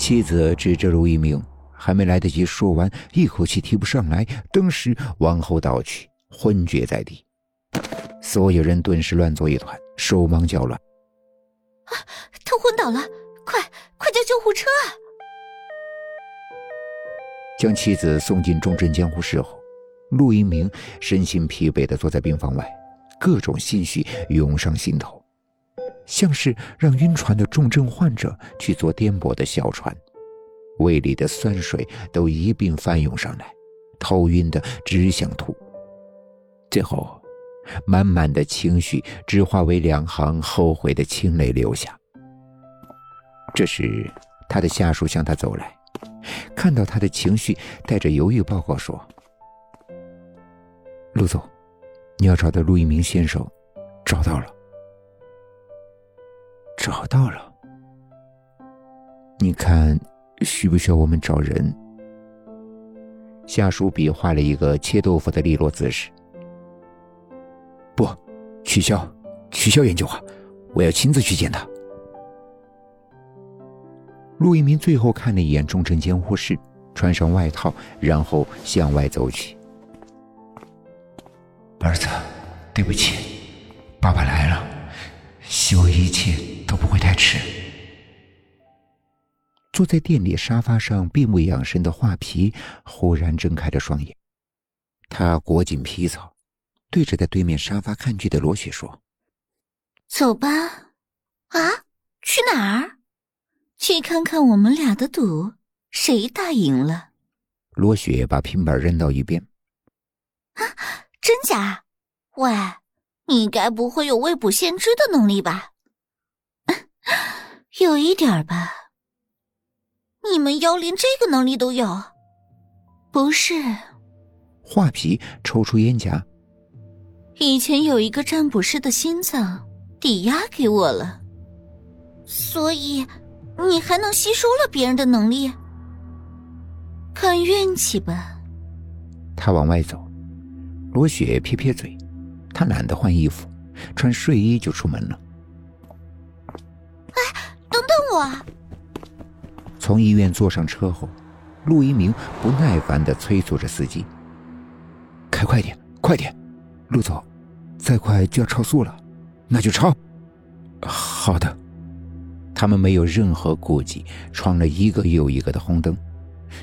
妻子指着陆一鸣，还没来得及说完，一口气提不上来，登时往后倒去，昏厥在地。所有人顿时乱作一团，手忙脚乱。啊，他昏倒了！快，快叫救护车啊！将妻子送进重症监护室后，陆一鸣身心疲惫的坐在病房外，各种心绪涌上心头，像是让晕船的重症患者去坐颠簸的小船，胃里的酸水都一并翻涌上来，头晕的只想吐。最后。满满的情绪只化为两行后悔的清泪流下。这时，他的下属向他走来，看到他的情绪，带着犹豫报告说：“陆总，你要找的陆一鸣先生，找到了，找到了。你看，需不需要我们找人？”下属比划了一个切豆腐的利落姿势。不，取消，取消研究啊！我要亲自去见他。陆一鸣最后看了一眼重症监护室，穿上外套，然后向外走去。儿子，对不起，爸爸来了，希望一切都不会太迟。坐在店里沙发上闭目养神的画皮忽然睁开了双眼，他裹紧皮草。对着在对面沙发看剧的罗雪说：“走吧，啊，去哪儿？去看看我们俩的赌，谁打赢了？”罗雪把平板扔到一边。“啊，真假？喂，你该不会有未卜先知的能力吧？”“有一点吧。”“你们妖连这个能力都有？”“不是。”画皮抽出烟夹。以前有一个占卜师的心脏抵押给我了，所以你还能吸收了别人的能力？看运气吧。他往外走，罗雪撇撇嘴，他懒得换衣服，穿睡衣就出门了。哎，等等我！从医院坐上车后，陆一鸣不耐烦的催促着司机：“开快点，快点，陆总。”再快就要超速了，那就超。好的，他们没有任何顾忌，闯了一个又一个的红灯，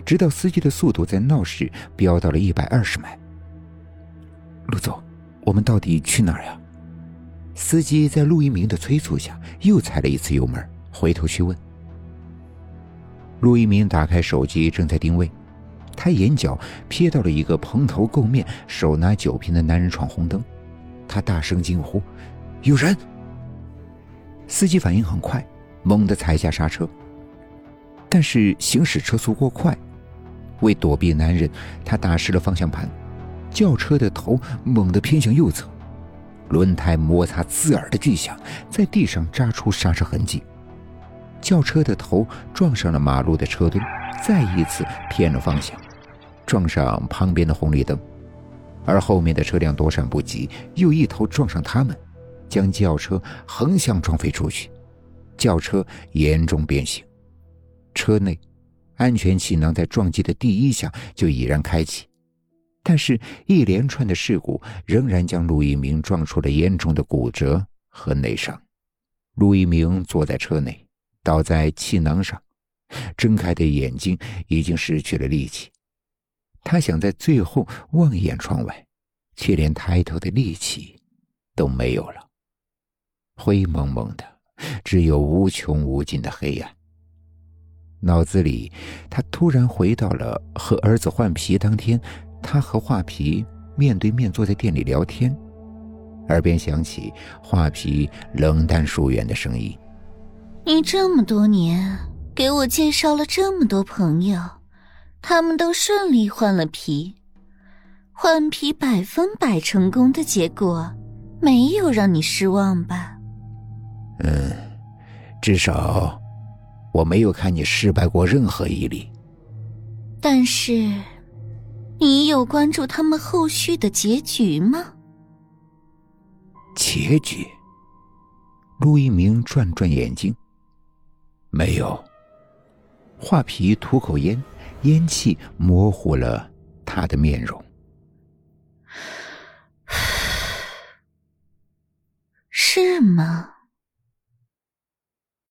直到司机的速度在闹市飙到了一百二十迈。陆总，我们到底去哪儿呀？司机在陆一鸣的催促下又踩了一次油门，回头去问。陆一鸣打开手机，正在定位，他眼角瞥到了一个蓬头垢面、手拿酒瓶的男人闯红灯。他大声惊呼：“有人！”司机反应很快，猛地踩下刹车。但是行驶车速过快，为躲避男人，他打湿了方向盘，轿车的头猛地偏向右侧，轮胎摩擦刺耳的巨响，在地上扎出刹车痕迹。轿车的头撞上了马路的车墩，再一次偏了方向，撞上旁边的红绿灯。而后面的车辆躲闪不及，又一头撞上他们，将轿车横向撞飞出去，轿车严重变形。车内，安全气囊在撞击的第一下就已然开启，但是，一连串的事故仍然将陆一鸣撞出了严重的骨折和内伤。陆一鸣坐在车内，倒在气囊上，睁开的眼睛已经失去了力气。他想在最后望一眼窗外，却连抬头的力气都没有了。灰蒙蒙的，只有无穷无尽的黑暗。脑子里，他突然回到了和儿子换皮当天，他和画皮面对面坐在店里聊天，耳边响起画皮冷淡疏远的声音：“你这么多年给我介绍了这么多朋友。”他们都顺利换了皮，换皮百分百成功的结果，没有让你失望吧？嗯，至少我没有看你失败过任何一例。但是，你有关注他们后续的结局吗？结局？陆一鸣转转眼睛，没有。画皮吐口烟，烟气模糊了他的面容。是吗？